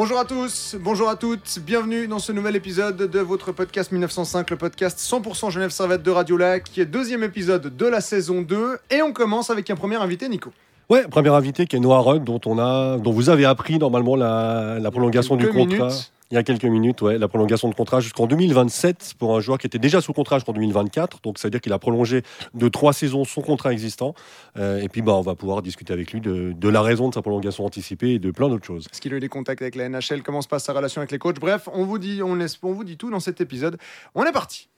Bonjour à tous, bonjour à toutes, bienvenue dans ce nouvel épisode de votre podcast 1905, le podcast 100% Genève Servette de Radio Lac, qui est deuxième épisode de la saison 2. Et on commence avec un premier invité, Nico. Ouais, premier invité qui est Noah Rudd, dont, on a, dont vous avez appris normalement la, la prolongation du Quelques contrat. minutes. Il y a quelques minutes, ouais, la prolongation de contrat jusqu'en 2027 pour un joueur qui était déjà sous contrat jusqu'en 2024. Donc ça veut dire qu'il a prolongé de trois saisons son contrat existant. Euh, et puis bah, on va pouvoir discuter avec lui de, de la raison de sa prolongation anticipée et de plein d'autres choses. Est-ce qu'il a eu des contacts avec la NHL Comment se passe sa relation avec les coachs? Bref, on vous dit, on, laisse, on vous dit tout dans cet épisode. On est parti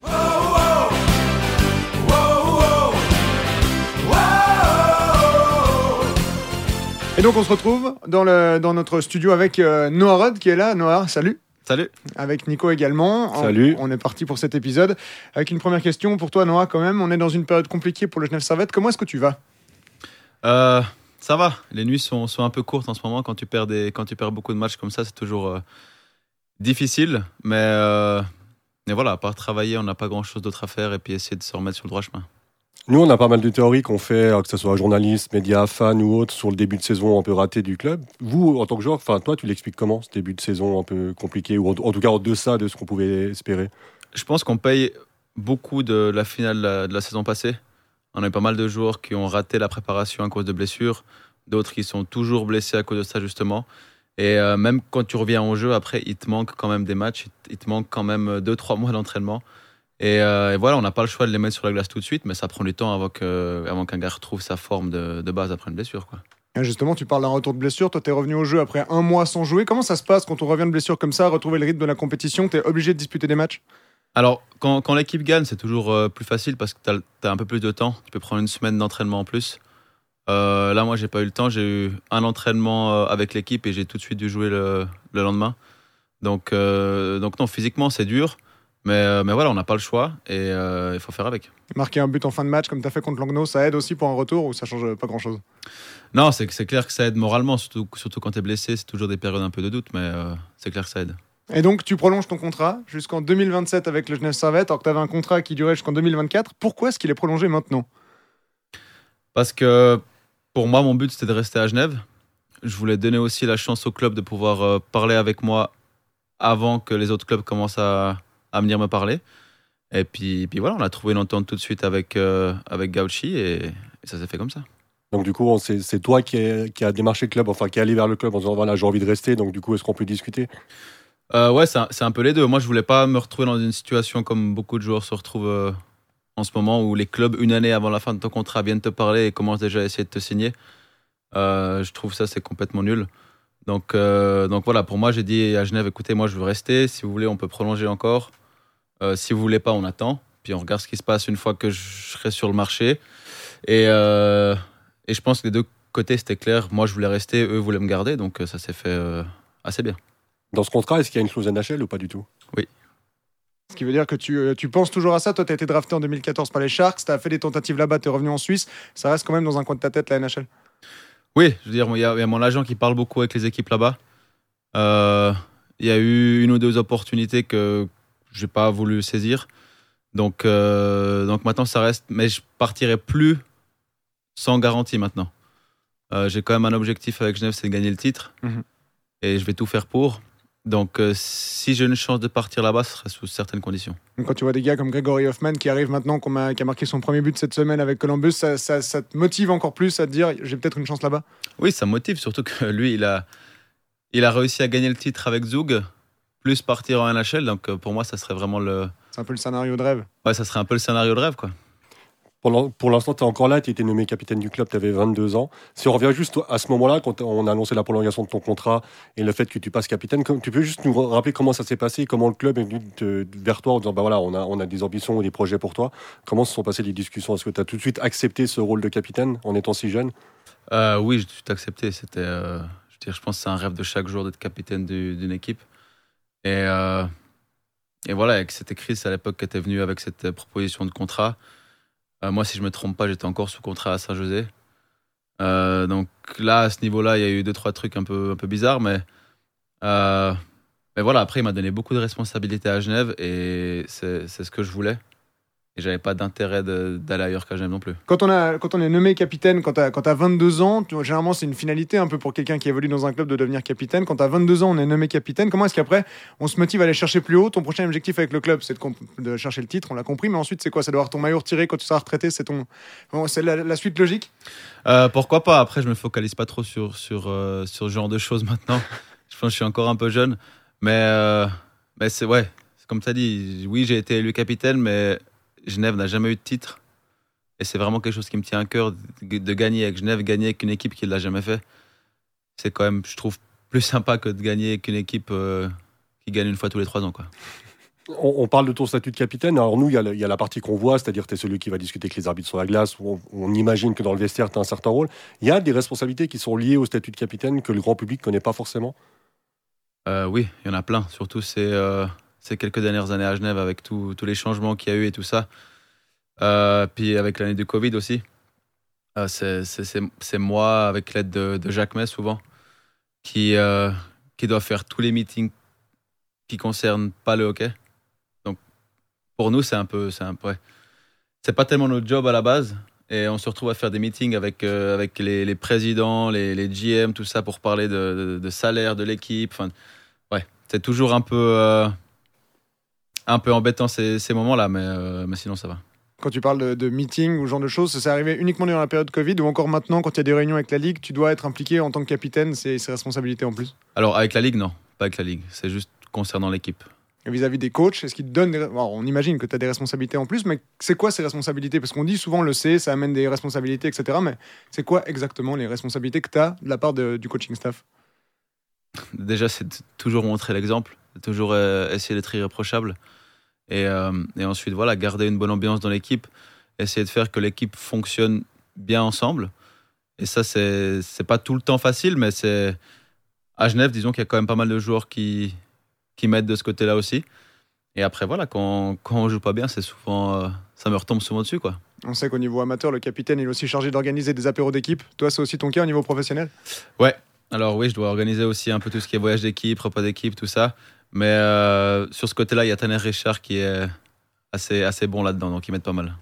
Et donc on se retrouve dans, le, dans notre studio avec euh, Noah Rudd qui est là. Noah, salut Salut. avec Nico également. Salut. On, est parti pour cet épisode. Avec une première question pour toi, Noah, quand même. On est dans une période compliquée pour le Genève Servette. Comment est-ce que tu vas? Euh, ça va. Les nuits sont, sont un peu courtes en ce moment. Quand tu perds, des, quand tu perds beaucoup de matchs comme ça, c'est toujours euh, difficile. Mais, mais voilà, à part travailler, on n'a pas grand-chose d'autre à faire et puis essayer de se remettre sur le droit chemin. Nous, on a pas mal de théories qu'on fait, euh, que ce soit journaliste, médias, fans ou autres, sur le début de saison un peu raté du club. Vous, en tant que joueur, enfin toi, tu l'expliques comment ce début de saison un peu compliqué ou en, tout cas en deçà de ce qu'on pouvait espérer? Je pense qu'on paye beaucoup de la finale de la, saison passée. On a eu pas mal de joueurs qui ont raté la préparation à cause de blessures, d'autres qui sont toujours blessés à cause de ça justement. Et euh, même quand tu reviens au jeu, après, il te manque quand même des matchs, il te manque quand même 2-3 mois d'entraînement. Et, euh, et voilà, on n'a pas le choix de les mettre sur la glace tout de suite, mais ça prend du temps avant qu'un gars retrouve sa forme de, de base après une blessure. Quoi. Et Justement, tu parles d'un retour de blessure. Toi, tu es revenu au jeu après un mois sans jouer. Comment ça se passe quand on revient de blessure comme ça, retrouver le rythme de la compétition? Tu es obligé de disputer des matchs? Alors, quand, quand l'équipe gagne, c'est toujours euh, plus facile parce que tu as, un peu plus de temps. Tu peux prendre une semaine d'entraînement en plus. Euh, là, moi, j'ai pas eu le temps. J'ai eu un entraînement avec l'équipe et j'ai tout de suite dû jouer le, le lendemain. Donc, euh, donc non, physiquement, c'est dur. Mais, euh, mais voilà, on n'a pas le choix et euh, il faut faire avec. Marquer un but en fin de match, comme tu as fait contre Langnau, ça aide aussi pour un retour ou ça change pas grand-chose? Non, c'est c'est clair que ça aide moralement, surtout, surtout quand tu es blessé. C'est toujours des périodes un peu de doute, mais euh, c'est clair que ça aide. Et donc, tu prolonges ton contrat jusqu'en 2027 avec le Genève Servette, alors que tu avais un contrat qui durait jusqu'en 2024. Pourquoi est-ce qu'il est prolongé maintenant? Parce que pour moi, mon but, c'était de rester à Genève. Je voulais donner aussi la chance au club de pouvoir parler avec moi avant que les autres clubs commencent à, à venir me parler. Et puis, puis voilà, on a trouvé une entente tout de suite avec, euh, avec Gauchi et, et ça s'est fait comme ça. Donc du coup, c'est toi qui, est- qui a démarché le club, enfin qui est allé vers le club en disant voilà j'ai envie de rester. Donc du coup, est-ce qu'on peut discuter? Euh, ouais, c'est un, un peu les deux. Moi, je voulais pas me retrouver dans une situation comme beaucoup de joueurs se retrouvent euh, en ce moment où les clubs, une année avant la fin de ton contrat, viennent te parler et commencent déjà à essayer de te signer. Euh, je trouve ça, c'est complètement nul. Donc, donc voilà, pour moi, j'ai dit à Genève, écoutez, moi, je veux rester. Si vous voulez, on peut prolonger encore. Euh, si vous voulez pas, on attend. Puis on regarde ce qui se passe une fois que je serai sur le marché. Et, euh, et je pense que des deux côtés, c'était clair. Moi, je voulais rester, eux voulaient me garder. Donc euh, ça s'est fait euh, assez bien. Dans ce contrat, est-ce qu'il y a une clause NHL ou pas du tout? Ce qui veut dire que tu, tu penses toujours à ça. Toi, tu as été drafté en 2014 par les Sharks, tu as fait des tentatives là-bas, tu es revenu en Suisse. Ça reste quand même dans un coin de ta tête, la NHL. Oui, je veux dire, il y, a il y a mon agent qui parle beaucoup avec les équipes là-bas. Euh, Il y a eu une ou deux opportunités que j'ai pas voulu saisir. Donc, euh, donc maintenant, ça reste. Mais je partirai plus sans garantie maintenant. Euh, j'ai quand même un objectif avec Genève, c'est de gagner le titre. Mhm. Et je vais tout faire pour. Donc, euh, si j'ai une chance de partir là-bas, ce sera sous certaines conditions. Donc, quand tu vois des gars comme Gregory Hoffman qui arrive maintenant, a- qui a marqué son premier but cette semaine avec Columbus, ça, ça- ça te motive encore plus à te dire j'ai peut-être une chance là-bas? Oui, ça me motive, surtout que lui, il a, il a réussi à gagner le titre avec Zug, plus partir en NHL. Donc euh, pour moi, ça serait vraiment le. C'est un peu le scénario de rêve. Ouais, ça serait un peu le scénario de rêve, quoi. Pour l'instant, tu es encore là, tu étais nommé capitaine du club, tu avais 22 ans. Si on revient juste à ce moment-là, quand on a annoncé la prolongation de ton contrat et le fait que tu passes capitaine, tu peux juste nous rappeler comment ça s'est passé, comment le club est venu te- vers toi en disant bah voilà, on a, on a des ambitions ou des projets pour toi. Comment se sont passées les discussions? Est-ce que tu as tout de suite accepté ce rôle de capitaine en étant si jeune? Euh, oui, j'ai tout accepté. C'était, euh, je, veux dire, je pense que c'est un rêve de chaque jour d'être capitaine du- d'une équipe. Et, euh, et voilà, avec c'était Chris à l'époque qui était venu avec cette euh, proposition de contrat. Euh, moi, si je me trompe pas, j'étais encore sous contrat à Saint-José. Donc là, à ce niveau-là, il y a eu deux trois trucs un peu un peu bizarres, mais mais voilà. Après, il m'a donné beaucoup de responsabilités à Genève et c'est ce que je voulais. Et j'avais pas d'intérêt d'aller ailleurs qu'à Genève non plus. Quand on, a, quand on est nommé capitaine, quand tu as, 22 ans, généralement c'est une finalité un peu pour quelqu'un qui évolue dans un club de devenir capitaine. Quand tu as 22 ans, on est nommé capitaine. Comment est-ce qu'après on se motive à aller chercher plus haut? Ton prochain objectif avec le club, c'est de, chercher le titre, on l'a compris, mais ensuite c'est quoi? Ça doit avoir ton maillot retiré quand tu seras retraité C'est ton, c'est la, suite logique? Euh, Pourquoi pas? Après, je me focalise pas trop sur, sur, euh, sur ce genre de choses maintenant. je pense que je suis encore un peu jeune. Mais, euh, mais c'est ouais, comme tu as dit, oui, j'ai été élu capitaine, mais Genève n'a jamais eu de titre. Et c'est vraiment quelque chose qui me tient à cœur de gagner avec Genève, gagner avec une équipe qui ne l'a jamais fait. C'est quand même, je trouve, plus sympa que de gagner avec une équipe euh, qui gagne une fois tous les trois ans. Quoi. On, parle de ton statut de capitaine. Alors, nous, il y, a la partie qu'on voit, c'est-à-dire que tu es celui qui va discuter avec les arbitres sur la glace. On, on imagine que dans le vestiaire, tu as un certain rôle. Il y a des responsabilités qui sont liées au statut de capitaine que le grand public ne connaît pas forcément? Euh, Oui, il y en a plein. Surtout, c'est. Euh, ces quelques dernières années à Genève avec tous les changements qu'il y a eu et tout ça. Euh, puis avec l'année du Covid aussi. Euh, c'est moi, avec l'aide de, Jacques May souvent, qui, euh, qui doit faire tous les meetings qui concernent pas le hockey. Donc pour nous, c'est un peu. C'est C'est pas tellement notre job à la base. Et on se retrouve à faire des meetings avec, avec les, présidents, les, GM, tout ça pour parler de, de, salaire de l'équipe. Enfin, ouais, c'est toujours un peu un peu embêtant ces, ces moments-là, mais, euh, mais sinon ça va. Quand tu parles de, de meeting ou ce genre de choses, ça s'est arrivé uniquement durant la période Covid ou encore maintenant, quand il y a des réunions avec la Ligue, tu dois être impliqué en tant que capitaine, c'est ses responsabilités en plus? Alors avec la Ligue, non, pas avec la Ligue, c'est juste concernant l'équipe. Vis-à-vis des coachs, est-ce qu'ils te donnent On imagine que tu as des responsabilités en plus, mais c'est quoi ces responsabilités? Parce qu'on dit souvent le C, ça amène des responsabilités, etc. Mais c'est quoi exactement les responsabilités que tu as de la part du coaching staff? Déjà, c'est toujours montrer l'exemple, toujours euh, essayer d'être irréprochable. Et, euh, et, ensuite, voilà, garder une bonne ambiance dans l'équipe, essayer de faire que l'équipe fonctionne bien ensemble. Et ça, c'est pas tout le temps facile, mais c'est. À Genève, disons qu'il y a quand même pas mal de joueurs qui, qui m'aident de ce côté-là aussi. Et après, voilà, quand, quand on joue pas bien, c'est souvent. Euh, ça me retombe souvent dessus, quoi. On sait qu'au niveau amateur, le capitaine il est aussi chargé d'organiser des apéros d'équipe. Toi, c'est aussi ton cas au niveau professionnel? Ouais. Alors oui, je dois organiser aussi un peu tout ce qui est voyage d'équipe, repas d'équipe, tout ça. Mais euh, sur ce côté-là, il y a Tanner Richard qui est assez, assez bon là-dedans, donc il m'aide pas mal.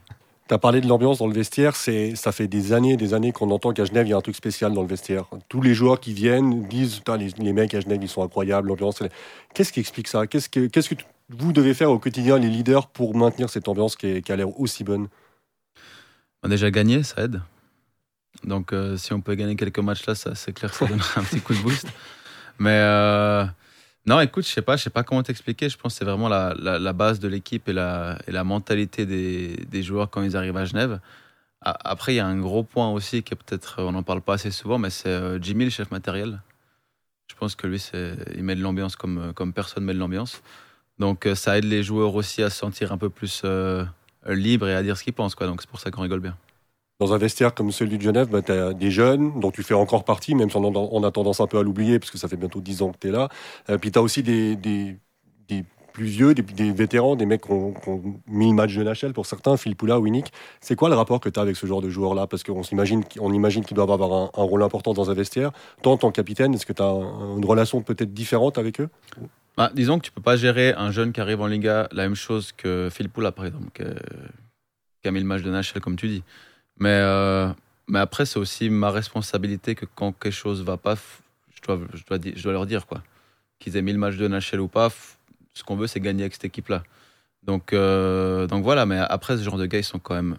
Tu as parlé de l'ambiance dans le vestiaire, c'est, ça fait des années des années qu'on entend qu'à Genève, il y a un truc spécial dans le vestiaire. Tous les joueurs qui viennent disent les, les, mecs à Genève, ils sont incroyables, l'ambiance. Qu'est-ce qui explique ça? Qu'est-ce que, qu'est-ce que vous devez faire au quotidien, les leaders, pour maintenir cette ambiance qui, qui a l'air aussi bonne? On a déjà gagné, ça aide. Donc euh, si on peut gagner quelques matchs là, ça, c'est clair que ça donnerait un petit coup de boost. Mais. Euh, non, écoute, je sais pas, je sais pas comment t'expliquer. Je pense que c'est vraiment la, la, base de l'équipe et la, et la mentalité des, des, joueurs quand ils arrivent à Genève. Après, il y a un gros point aussi qui est peut-être, on n'en parle pas assez souvent, mais c'est euh, Jimmy, le chef matériel. Je pense que lui, il met de l'ambiance comme, comme personne met de l'ambiance. Donc, euh, ça aide les joueurs aussi à se sentir un peu plus euh, libres et à dire ce qu'ils pensent. Quoi. Donc, c'est pour ça qu'on rigole bien dans un vestiaire comme celui de Genève, bah, tu as des jeunes dont tu fais encore partie, même si on, a tendance un peu à l'oublier, parce que ça fait bientôt 10 ans que tu es là. Euh, puis tu as aussi des, plus vieux, des, vétérans, des mecs qui ont, mis le match de NHL pour certains, Phil Poula, Winnick. C'est quoi le rapport que tu as avec ce genre de joueur-là Parce qu'on s'imagine, on imagine qu'ils doivent avoir un, rôle important dans un vestiaire. Toi, en tant que capitaine, est-ce que tu as une relation peut-être différente avec eux? Bah, Disons que tu peux pas gérer un jeune qui arrive en Liga la même chose que Phil Poula, par exemple, qui a mis le match de NHL, comme tu dis. Mais, euh, mais après, c'est aussi ma responsabilité que quand quelque chose va pas, je dois, je dois, je dois leur dire quoi. Qu'ils aient mis le match de NHL ou pas, ce qu'on veut, c'est gagner avec cette équipe-là. Donc, euh, donc voilà, mais après, ce genre de gars, ils sont quand même,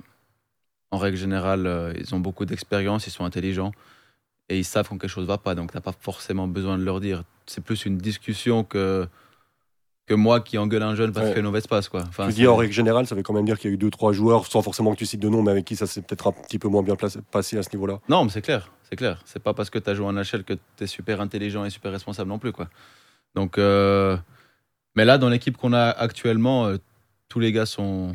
en règle générale, euh, ils ont beaucoup d'expérience, ils sont intelligents et ils savent quand quelque chose va pas. Donc, tu n'as pas forcément besoin de leur dire. C'est plus une discussion que que moi qui engueule un jeune parce que que se passe quoi. Enfin, tu dis en règle générale, ça veut quand même dire qu'il y a eu deux trois joueurs, sans forcément que tu cites de nom, mais avec qui ça s'est peut-être un petit peu moins bien passé à ce niveau-là. Non, mais c'est clair, c'est clair. C'est pas parce que tu as joué en NHL que tu es super intelligent et super responsable non plus quoi. Donc, euh, mais là dans l'équipe qu'on a actuellement, euh, tous les gars sont,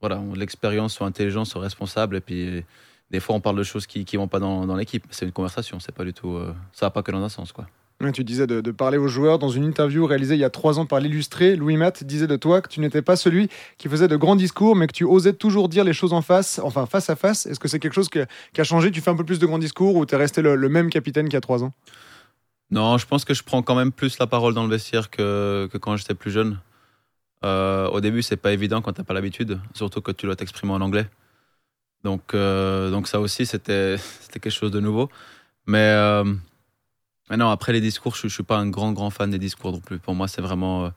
voilà, ont l'expérience, sont intelligents, sont responsables et puis des fois on parle de choses qui qui vont pas dans, dans l'équipe. C'est une conversation, c'est pas du tout, euh, ça va pas que dans un sens quoi. Tu disais de, parler aux joueurs dans une interview réalisée il y a trois ans par l'illustré. Louis Matt disait de toi que tu n'étais pas celui qui faisait de grands discours, mais que tu osais toujours dire les choses en face, enfin face à face. Est-ce que c'est quelque chose qui a changé? Tu fais un peu plus de grands discours ou tu es resté le, même capitaine qu'il y a trois ans? Non, je pense que je prends quand même plus la parole dans le vestiaire que, quand j'étais plus jeune. Euh, au début, c'est pas évident quand t'as pas l'habitude, surtout quand tu dois t'exprimer en anglais. Donc, euh, donc ça aussi, c'était quelque chose de nouveau. Mais, euh, mais non, après les discours, je, je suis pas un grand grand fan des discours non plus. Pour moi, c'est vraiment euh,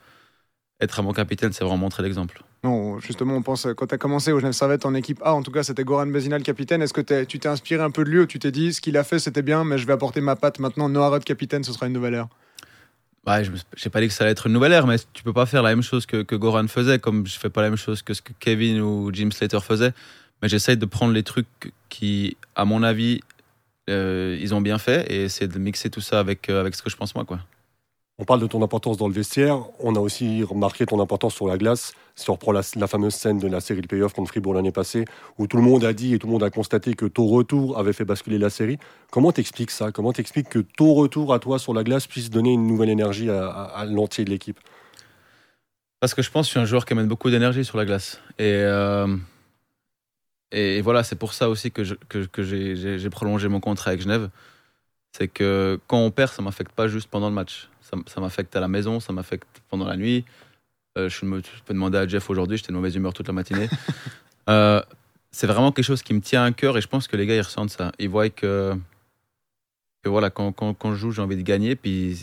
être un bon capitaine, c'est vraiment montrer l'exemple. Non, justement, on pense, quand tu as commencé au Genève Servette en équipe A, en tout cas, c'était Goran Bezina le capitaine. Est-ce que tu t'es inspiré un peu de lui ou tu t'es dit, ce qu'il a fait, c'était bien, mais je vais apporter ma patte maintenant, Noah Rudd capitaine, ce sera une nouvelle ère Ouais, je n'ai pas dit que ça allait être une nouvelle ère, mais tu peux pas faire la même chose que, que Goran faisait, comme je fais pas la même chose que ce que Kevin ou Jim Slater faisaient. Mais j'essaye de prendre les trucs qui, à mon avis, euh, ils ont bien fait et essayer de mixer tout ça avec, euh, avec ce que je pense moi. Quoi. On parle de ton importance dans le vestiaire. On a aussi remarqué ton importance sur la glace. Si on reprend la, la fameuse scène de la série de playoff contre Fribourg l'année passée, où tout le monde a dit et tout le monde a constaté que ton retour avait fait basculer la série. Comment t'expliques ça? Comment t'expliques que ton retour à toi sur la glace puisse donner une nouvelle énergie à, à- à l'entier de l'équipe? Parce que je pense que je suis un joueur qui amène beaucoup d'énergie sur la glace. Et, euh, et voilà, c'est pour ça aussi que, je- que, que j'ai- prolongé mon contrat avec Genève. C'est que quand on perd, ça m'affecte pas juste pendant le match. Ça, m'affecte à la maison, ça m'affecte pendant la nuit. Euh, je, me, je peux demander à Jeff aujourd'hui, j'étais de mauvaise humeur toute la matinée. Euh, c'est vraiment quelque chose qui me tient à cœur et je pense que les gars, ils ressentent ça. Ils voient que, que voilà, quand, quand, quand je joue, j'ai envie de gagner. Puis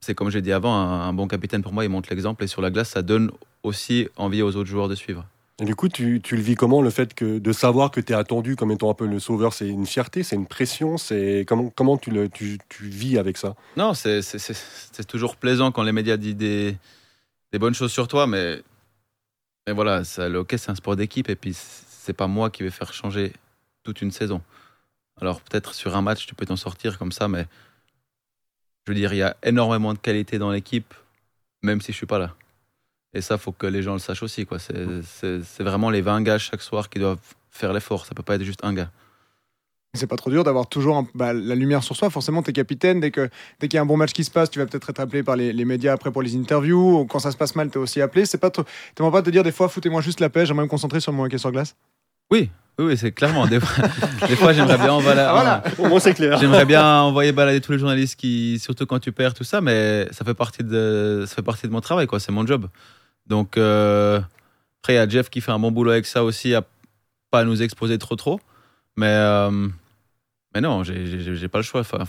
c'est comme j'ai dit avant, un, un bon capitaine pour moi, il montre l'exemple et sur la glace, ça donne aussi envie aux autres joueurs de suivre. Et du coup, tu, le vis comment le fait que de savoir que tu es attendu comme étant un peu le sauveur C'est une fierté, c'est une pression c'est comment, comment tu, le, tu, vis avec ça? Non, c'est toujours plaisant quand les médias disent des, des bonnes choses sur toi, mais, mais voilà, ça, le hockey, c'est un sport d'équipe et puis c'est pas moi qui vais faire changer toute une saison. Alors peut-être sur un match, tu peux t'en sortir comme ça, mais je veux dire, il y a énormément de qualité dans l'équipe, même si je suis pas là. Et ça, faut que les gens le sachent aussi. quoi. C'est c'est- c'est vraiment les 20 gars chaque soir qui doivent faire l'effort. Ça peut pas être juste un gars. C'est pas trop dur d'avoir toujours un- bah, la lumière sur soi. Forcément, t'es capitaine. Dès que dès qu'il y a un bon match qui se passe, tu vas peut-être être appelé par les, les médias après pour les interviews. Ou quand ça se passe mal, t'es aussi appelé. C'est pas trop. T'aimerais pas te dire des fois, foutez-moi juste la paix. J'aimerais me concentrer sur mon hockey sur glace. Oui, oui, oui, c'est clairement. Des fois, des fois, j'aimerais bien envoyer, Ah, voilà. Au moins, c'est clair. j'aimerais bien envoyer balader tous les journalistes qui, surtout quand tu perds tout ça, mais ça fait partie de, ça fait partie de mon travail, quoi. C'est mon job. Donc euh, après, il y a Jeff qui fait un bon boulot avec ça aussi, à pas nous exposer trop, trop. Mais euh, mais non, j'ai- pas le choix. Enfin,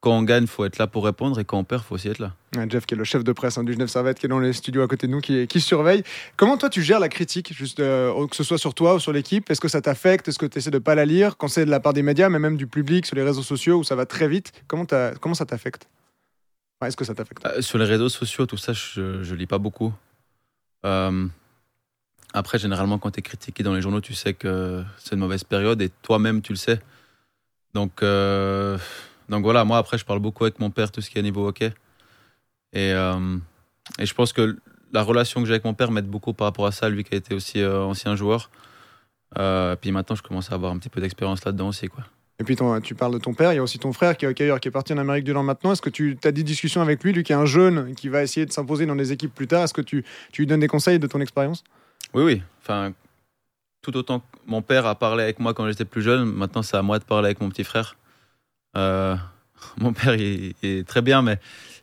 quand on gagne, faut être là pour répondre, et quand on perd, faut aussi être là. Ouais, Jeff, qui est le chef de presse hein, du Genève Servette, qui est dans les studios à côté de nous, qui, qui surveille. Comment toi, tu gères la critique, juste, euh, que ce soit sur toi ou sur l'équipe? Est-ce que ça t'affecte? Est-ce que tu essaies de pas la lire? Quand c'est de la part des médias, mais même du public, sur les réseaux sociaux, où ça va très vite, comment, comment ça t'affecte? Enfin, Est-ce que ça t'affecte? Euh, sur les réseaux sociaux, tout ça, je, je lis pas beaucoup. Euh, après, généralement, quand tu es critiqué dans les journaux, tu sais que c'est une mauvaise période et toi-même, tu le sais. Donc, euh, donc voilà, moi, après, je parle beaucoup avec mon père, tout ce qui est niveau hockey. Et, euh, et je pense que la relation que j'ai avec mon père m'aide beaucoup par rapport à ça, lui qui a été aussi ancien joueur. Puis maintenant, je commence à avoir un petit peu d'expérience là-dedans aussi. Quoi. Et puis ton- tu parles de ton père, il y a aussi ton frère qui est hockeyeur, qui est parti en Amérique du Nord maintenant. Est-ce que tu as des discussions avec lui, lui qui est un jeune, qui va essayer de s'imposer dans des équipes plus tard? Est-ce que tu, tu lui donnes des conseils de ton expérience? Oui, oui. Enfin, tout autant que mon père a parlé avec moi quand j'étais plus jeune, maintenant c'est à moi de parler avec mon petit frère. Euh, mon père, il, il est très bien, mais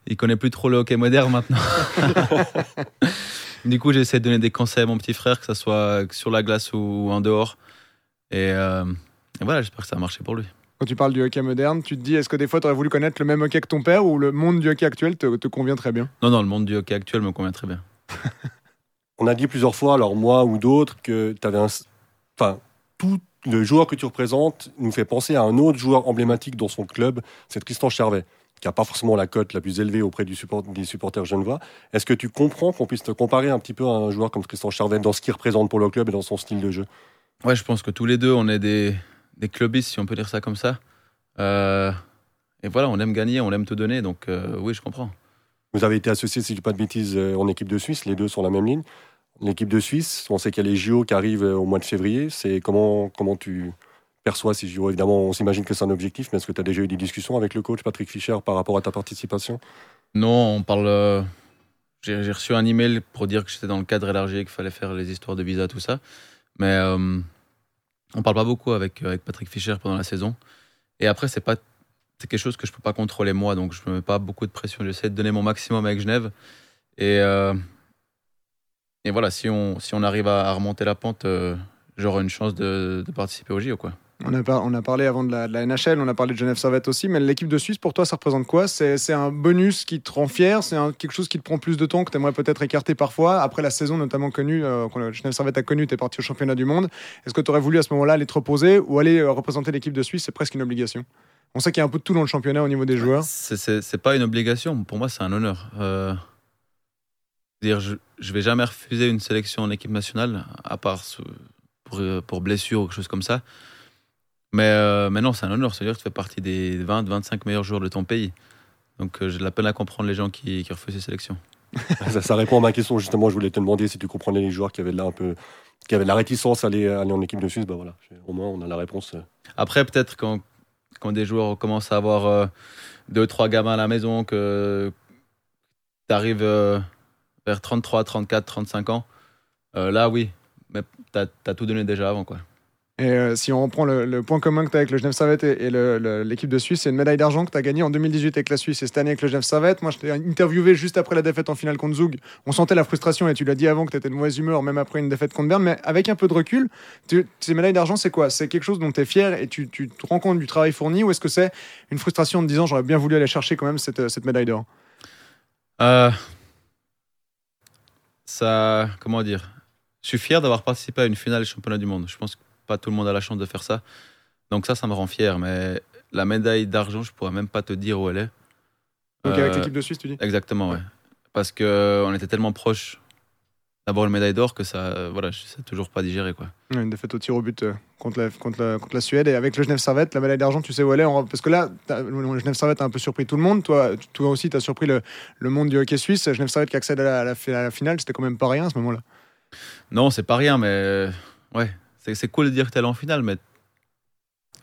il connaît plus trop le hockey moderne maintenant. du coup, j'essaie de donner des conseils à mon petit frère, que ce soit sur la glace ou en dehors. Et, euh, et voilà, j'espère que ça a marché pour lui. Quand tu parles du hockey moderne, tu te dis, est-ce que des fois tu aurais voulu connaître le même hockey que ton père ou le monde du hockey actuel te, te convient très bien? Non, non, le monde du hockey actuel me convient très bien. On a dit plusieurs fois, alors moi ou d'autres, que tu avais un. Enfin, tout le joueur que tu représentes nous fait penser à un autre joueur emblématique dans son club, c'est Tristan Charvet, qui n'a pas forcément la cote la plus élevée auprès du support, des supporters genevois. Est-ce que tu comprends qu'on puisse te comparer un petit peu à un joueur comme Tristan Charvet dans ce qu'il représente pour le club et dans son style de jeu? Ouais, je pense que tous les deux, on est des, des clubistes, si on peut dire ça comme ça. Euh, et voilà, on aime gagner, on aime te donner, donc euh, oui, je comprends. Vous avez été associé, si je ne dis pas de bêtises, euh, en équipe de Suisse, les deux sur la même ligne. L'équipe de Suisse, on sait qu'il y a les JO qui arrivent au mois de février. C'est comment, comment tu perçois ces JO Évidemment, on s'imagine que c'est un objectif, mais est-ce que tu as déjà eu des discussions avec le coach Patrick Fischer par rapport à ta participation? Non, on parle. euh, J'ai j'ai reçu un email pour dire que j'étais dans le cadre élargi et qu'il fallait faire les histoires de visa, tout ça. Mais on parle pas beaucoup avec, avec Patrick Fischer pendant la saison. Et après, c'est pas c'est quelque chose que je peux pas contrôler moi, donc je me mets pas beaucoup de pression. J'essaie de donner mon maximum avec Genève. Et, euh, et voilà, si on, si on arrive à, remonter la pente, j'aurai une chance de, de participer au JO. Quoi. On a, parlé avant de la, NHL, on a parlé de Genève Servette aussi, mais l'équipe de Suisse, pour toi, ça représente quoi? C'est un bonus qui te rend fier? C'est quelque chose qui te prend plus de temps, que tu aimerais peut-être écarter parfois Après la saison notamment connue, euh, quand Genève Servette a connu, tu es parti au championnat du monde? Est-ce que tu aurais voulu à ce moment-là aller te reposer ou aller euh, représenter l'équipe de Suisse? C'est presque une obligation. On sait qu'il y a un peu de tout dans le championnat au niveau des joueurs. C'est pas une obligation, pour moi, c'est un honneur. Euh, dire, je, je vais jamais refuser une sélection en équipe nationale, à part pour, pour blessure ou quelque chose comme ça. Mais, euh, non, c'est un honneur. C'est-à-dire que tu fais partie des 20-25 meilleurs joueurs de ton pays. Donc euh, j'ai de la peine à comprendre les gens qui, qui refusent ces sélections. ça, répond à ma question. Justement, je voulais te demander si tu comprenais les joueurs qui avaient là un peu, qui avaient la réticence à aller, aller en équipe de Suisse. Bah voilà, au moins on a la réponse. Euh. Après, peut-être quand, quand des joueurs commencent à avoir euh, deux, trois gamins à la maison, que tu arrives vers 33, 34, 35 ans, là oui, mais tu as, tout donné déjà avant. quoi. Et euh, si on reprend le, point commun que tu as avec le Genève Servette et, l'équipe de Suisse, c'est une médaille d'argent que tu as gagnée en 2018 avec la Suisse et cette année avec le Genève Servette. Moi, je t'ai interviewé juste après la défaite en finale contre Zug. On sentait la frustration et tu l'as dit avant que tu étais de mauvaise humeur, même après une défaite contre Berne. Mais avec un peu de recul, ces médailles d'argent, c'est quoi? C'est quelque chose dont tu es fier et tu, te rends compte du travail fourni ou est-ce que c'est une frustration de disant j'aurais bien voulu aller chercher quand même cette, cette médaille d'or? Euh, Ça, comment dire? Je suis fier d'avoir participé à une finale du championnat du monde. Je pense que pas tout le monde a la chance de faire ça. Donc ça, ça me rend fier. Mais la médaille d'argent, je pourrais même pas te dire où elle est. Donc avec euh, l'équipe de Suisse, tu dis Exactement, ouais. Parce qu'on était tellement proche d'avoir une médaille d'or que ça, voilà, je sais toujours pas digérer quoi. une défaite au tir au but euh, contre la, contre la, contre la Suède et avec le Genève Servette, la médaille d'argent, tu sais où elle est Parce que là, le Genève Servette a un peu surpris tout le monde. Toi, toi aussi, tu as surpris le, le, monde du hockey suisse. Genève Servette qui accède à la, à la finale, c'était quand même pas rien à ce moment-là. Non, c'est pas rien, mais ouais, c'est cool de dire que t'es allé en finale, mais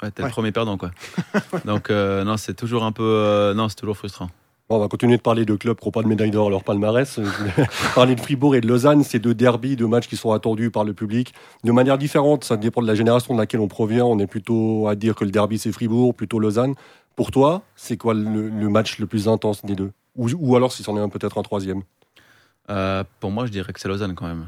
ouais, t'es le premier perdant, quoi. Donc, euh, non, c'est toujours un peu. Euh, non, c'est toujours frustrant. on va continuer de parler de clubs qui n'ont pas de médaille d'or à leur palmarès. parler de Fribourg et de Lausanne, c'est deux derbies, deux matchs qui sont attendus par le public de manière différente. Ça dépend de la génération de laquelle on provient. On est plutôt à dire que le derby c'est Fribourg, plutôt Lausanne. Pour toi, c'est quoi le, match le plus intense des deux? Ou, ou, alors si c'en est un peut-être un troisième? Euh, Pour moi, je dirais que c'est Lausanne quand même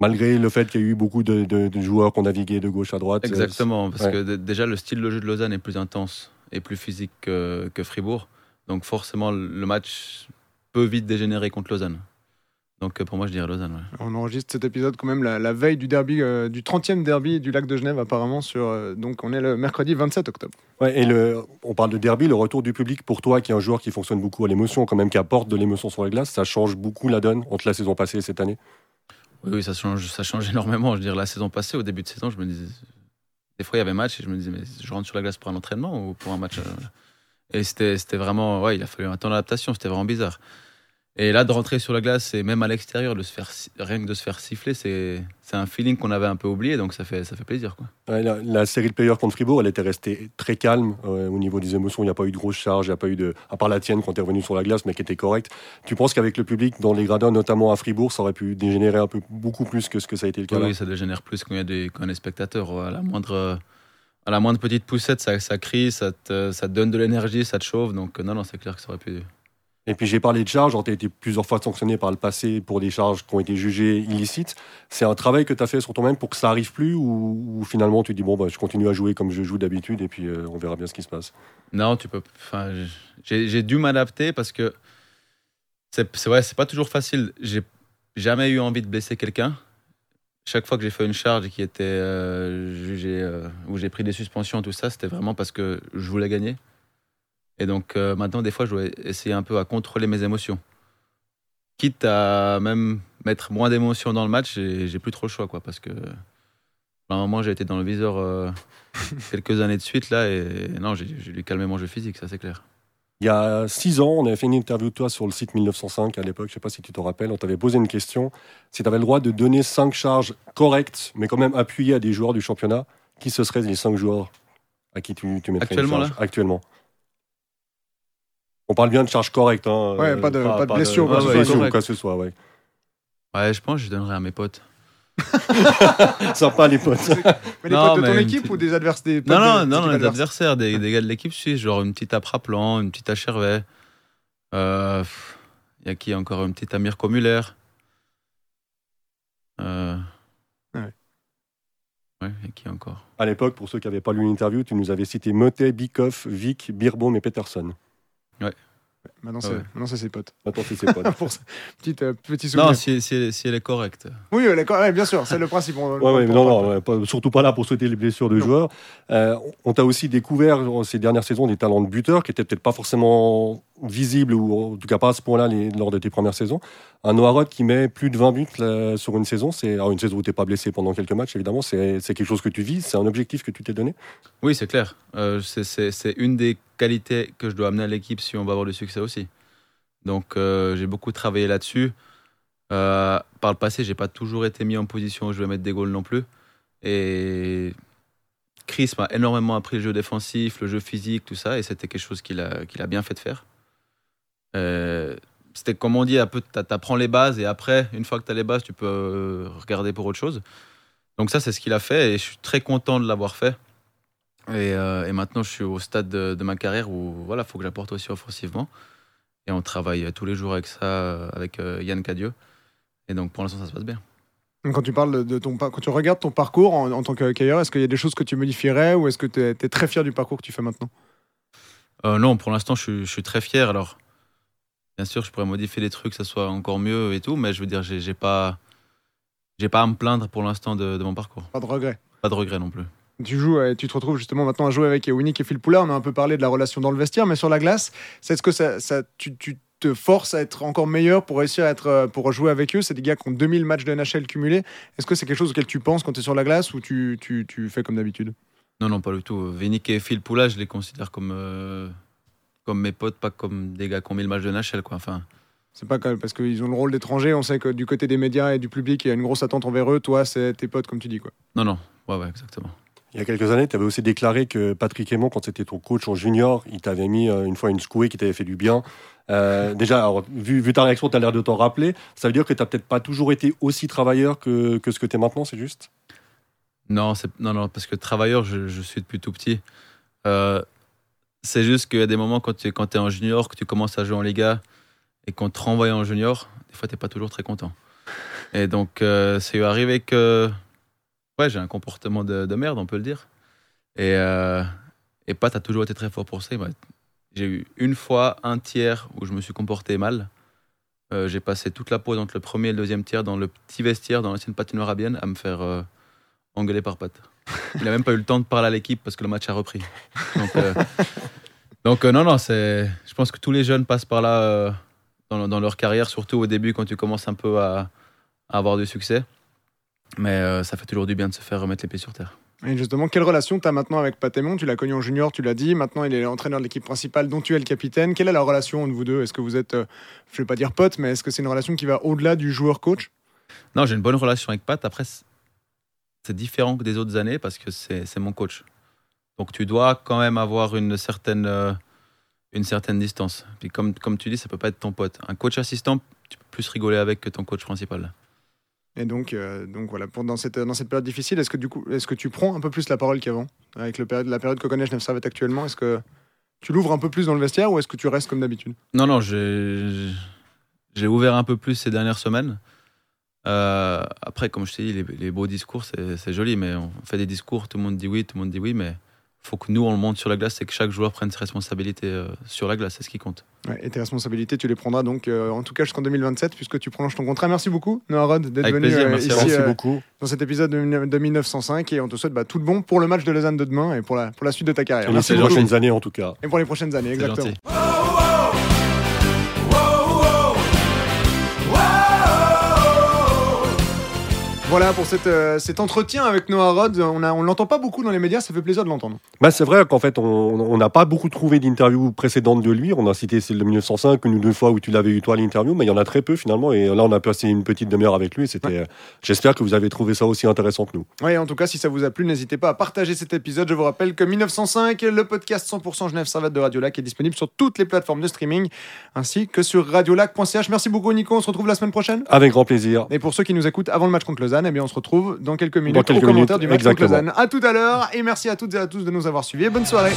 malgré le fait qu'il y a eu beaucoup de, joueurs qui ont navigué de gauche à droite. Euh, Exactement, parce que déjà le style de jeu de Lausanne est plus intense et plus physique que, Fribourg. Donc forcément, le match peut vite dégénérer contre Lausanne. Donc euh, pour moi, je dirais Lausanne. On enregistre cet épisode quand même la, veille du derby, euh, du 30e derby du lac de Genève apparemment. Sur, donc on est le mercredi 27 octobre. Ouais, et le, on parle de derby, le retour du public pour toi, qui est un joueur qui fonctionne beaucoup à l'émotion, quand même qui apporte de l'émotion sur la glace, ça change beaucoup la donne entre la saison passée et cette année? Oui, ça change, ça change énormément. Je veux dire, la saison passée, au début de saison, je me disais. Des fois, il y avait match et je me disais, mais je rentre sur la glace pour un entraînement ou pour un match euh, Et c'était vraiment. Ouais, il a fallu un temps d'adaptation, c'était vraiment bizarre. Et là, de rentrer sur la glace et même à l'extérieur, de se faire rien que de se faire siffler, c'est un feeling qu'on avait un peu oublié, donc ça fait ça fait plaisir quoi. la, série de players contre Fribourg, elle était restée très calme euh, au niveau des émotions. Il n'y a pas eu de grosse charge, il n'y a pas eu de, à part la tienne quand tu es revenu sur la glace, mais qui était correcte. Tu penses qu'avec le public dans les gradins, notamment à Fribourg, ça aurait pu dégénérer un peu beaucoup plus que ce que ça a été le cas Oui, ça dégénère plus quand il y a des, quand spectateurs. À la moindre à la moindre petite poussette, ça, ça crie, ça te, ça te donne de l'énergie, ça te chauffe. Donc non, non, c'est clair que ça aurait pu et puis j'ai parlé de charges, tu as été plusieurs fois sanctionné par le passé pour des charges qui ont été jugées illicites. C'est un travail que tu as fait sur toi-même pour que ça arrive plus ou, finalement tu dis bon bah, je continue à jouer comme je joue d'habitude et puis euh, on verra bien ce qui se passe? Non, tu peux. J'ai dû m'adapter parce que c'est vrai, c'est pas toujours facile. J'ai jamais eu envie de blesser quelqu'un. Chaque fois que j'ai fait une charge qui était euh, jugée, euh, où j'ai pris des suspensions, tout ça, c'était vraiment parce que je voulais gagner. Et donc euh, maintenant, des fois, je dois essayer un peu à contrôler mes émotions. Quitte à même mettre moins d'émotions dans le match, j'ai plus trop le choix, quoi, parce que à un moment, j'ai été dans le viseur euh, quelques années de suite, là, et non, j'ai dû calmer mon jeu physique, ça c'est clair. Il y a six ans, on avait fait une interview de toi sur le site 1905 à l'époque, je ne sais pas si tu te rappelles, on t'avait posé une question, si tu avais le droit de donner cinq charges correctes, mais quand même appuyées à des joueurs du championnat, qui ce seraient les cinq joueurs à qui tu, tu mettrais Actuellement, une charge Actuellement? On parle bien de charge correcte. Hein, ouais, pas de, euh, pas, de blessure. Pas de blessure ou quoi que ce soit, ouais. Ouais, je pense que je donnerais à mes potes. Sympa les potes. Mais les potes de ton équipe ou des adversaires Non, non, non, des adversaires, des, des, gars de l'équipe suisse, genre une petite Apraplan, une petite Achervet. Il euh, y a qui encore Une petite Amir Muller. Euh, ouais. Ouais, et qui encore? À l'époque, pour ceux qui n'avaient pas lu l'interview, tu nous avais cité Motet, Bikoff, Vic, Birbaum et Peterson. Ouais. Maintenant, Ah c'est ouais. maintenant, c'est ses potes. Maintenant, c'est ses potes. Pour ça, petite, euh, petit souvenir. Non, si, si, elle- si elle est correcte. Oui, ouais, d'accord, ouais, bien sûr, c'est le principe. on- Ouais, on- ouais, on- mais non, on- non, ouais, pas- surtout pas là pour souhaiter les blessures de Non. joueurs. Euh, on t'a aussi découvert euh, ces dernières saisons des talents de buteur qui étaient peut-être pas forcément visibles ou en tout cas pas à ce point-là les- lors de tes premières saisons. Un Noah Roth qui met plus de 20 buts là, sur une saison, c'est alors une saison où t'es pas blessé pendant quelques matchs évidemment, c'est c'est quelque chose que tu vis, c'est un objectif que tu t'es donné? Oui, c'est clair. Euh, c'est- c'est c'est une des qualités que je dois amener à l'équipe si on va avoir du succès aussi. Donc, euh, j'ai beaucoup travaillé là-dessus. Euh, par le passé, j'ai pas toujours été mis en position où je vais mettre des goals non plus. Et Chris m'a énormément appris le jeu défensif, le jeu physique, tout ça, et c'était quelque chose qu'il a, bien fait de faire. Euh, c'était comme on dit, un peu, t'a- t'apprends les bases, et après, une fois que tu as les bases, tu peux regarder pour autre chose. Donc ça, c'est ce qu'il a fait, et je suis très content de l'avoir fait. Et, et maintenant, je suis au stade de, de ma carrière où voilà, faut que j'apporte aussi offensivement. Et on travaille tous les jours avec ça, euh, avec euh, Yann Cadieux. Et donc, pour l'instant, ça se passe bien. Quand tu parles de ton quand tu regardes ton parcours en, en tant qu'accueilleur, est-ce qu'il y a des choses que tu modifierais ou est-ce que tu es, très fier du parcours que tu fais maintenant? Euh, non, pour l'instant, je, suis- je suis très fier. Alors, bien sûr, je pourrais modifier les trucs, que ça soit encore mieux et tout, mais je veux dire, j'ai j'ai pas, j'ai pas à me plaindre pour l'instant de, de mon parcours. Pas de regret. Pas de regret non plus. Tu joues et tu te retrouves justement maintenant à jouer avec Winnick et Phil Poula. On a un peu parlé de la relation dans le vestiaire, mais sur la glace, c'est est-ce que ça, ça- tu, tu te forces à être encore meilleur pour réussir à être euh, pour jouer avec eux C'est des gars qui ont 2000 matchs de NHL cumulés. Est-ce que c'est quelque chose auquel tu penses quand tu es sur la glace ou tu, tu, tu fais comme d'habitude? Non, non, pas du tout. Vénic et Phil Poula, je les considère comme, euh, comme mes potes, pas comme des gars qui ont mis le match de NHL, quoi. Enfin, C'est pas parce qu'ils ont le rôle d'étranger. On sait que du côté des médias et du public, il y a une grosse attente envers eux. Toi, c'est tes potes, comme tu dis. quoi. non, non. Ouais, ouais, exactement. Il y a quelques années, tu avais aussi déclaré que Patrick Aymon, quand c'était ton coach en junior, il t'avait mis euh, une fois une secouée qui t'avait fait du bien. Euh, déjà, vu, ta réaction, tu as l'air de t'en rappeler. Ça veut dire que tu n'as peut-être pas toujours été aussi travailleur que, ce que tu es maintenant, c'est juste? Non, non, non, parce que travailleur, je, suis depuis tout petit. Euh, c'est juste qu'il y a des moments quand tu es en junior, que tu commences à jouer en Liga et qu'on te renvoie en junior, des fois, tu pas toujours très content. Et donc, euh, c'est arrivé que ouais, j'ai un comportement de, de merde, on peut le dire. Et, euh, Pat a toujours été très fort pour ça. J'ai eu une fois un tiers où je me suis comporté mal. Euh, j'ai passé toute la pause entre le premier et le deuxième tiers dans le petit vestiaire dans l'ancienne patinoire à Bienne à me faire euh, engueuler par Pat. Il n'a même pas eu le temps de parler à l'équipe parce que le match a repris. Donc, euh, non, non. Je pense que tous les jeunes passent par là dans, leur carrière, surtout au début quand tu commences un peu à avoir du succès. Mais euh, ça fait toujours du bien de se faire remettre les pieds sur terre. Et justement, quelle relation tu as maintenant avec Pat Aymon Tu l'as connu en junior, tu l'as dit. Maintenant, il est l'entraîneur de l'équipe principale dont tu es le capitaine. Quelle est la relation entre vous deux? Est-ce que vous êtes, euh, je vais pas dire potes, mais est-ce que c'est une relation qui va au-delà du joueur-coach Non, j'ai une bonne relation avec Pat. Après, c'est- différent que des autres années parce que c'est c'est mon coach. Donc tu dois quand même avoir une certaine, euh, une certaine distance. Puis comme, comme tu dis, ça peut pas être ton pote. Un coach assistant, tu peux plus rigoler avec que ton coach principal. Et donc, euh, donc voilà, pour, dans, cette, dans cette période difficile, est-ce que, du coup, est-ce que tu prends un peu plus la parole qu'avant Avec le période, la période que connaît Genève Servette actuellement, est-ce que tu l'ouvres un peu plus dans le vestiaire ou est-ce que tu restes comme d'habitude? Non, non, j'ai ouvert un peu plus ces dernières semaines. Euh, après, comme je t'ai dit, les, les beaux discours, c'est c'est joli, mais on fait des discours, tout le monde dit oui, tout le monde dit oui, mais faut que nous, on le monte sur la glace et que chaque joueur prenne ses responsabilités euh, sur la glace, c'est ce qui compte. Ouais, Et tes responsabilités, tu les prendras donc euh, en tout cas jusqu'en 2027 puisque tu prolonges ton contrat. Merci beaucoup, Noah Rod, d'être venu plaisir, euh, merci à ici. Merci euh, beaucoup. dans cet épisode de, de 1905 et on te souhaite bah, tout le bon pour le match de Lausanne de demain et pour la, pour la suite de ta carrière. Et Merci les prochaines années, en tout cas. Et pour les prochaines années, exactement. Voilà pour cette, euh, cet entretien avec Noah Rod. On ne on l'entend pas beaucoup dans les médias, ça fait plaisir de l'entendre. Bah, c'est vrai qu'en fait, on n'a pas beaucoup trouvé d'interviews précédentes de lui. On a cité celle de 1905, une ou deux fois où tu l'avais eu toi l'interview, mais il y en a très peu finalement. Et là, on a passé une petite demi-heure avec lui. C'était. euh, J'espère que vous avez trouvé ça aussi intéressant que nous. Oui, en tout cas, si ça vous a plu, n'hésitez pas à partager cet épisode. Je vous rappelle que 1905, le podcast 100% Genève Servette de Radiolac, est disponible sur toutes les plateformes de streaming ainsi que sur radiolac.ch. Merci beaucoup, Nico. On se retrouve la semaine prochaine. Avec grand plaisir. Et pour ceux qui nous écoutent avant le match contre Lausanne, eh bien on se retrouve dans quelques minutes Dans quelques au commentaire du match. Lausanne. À tout à l'heure et merci à toutes et à tous de nous avoir suivis. Bonne soirée.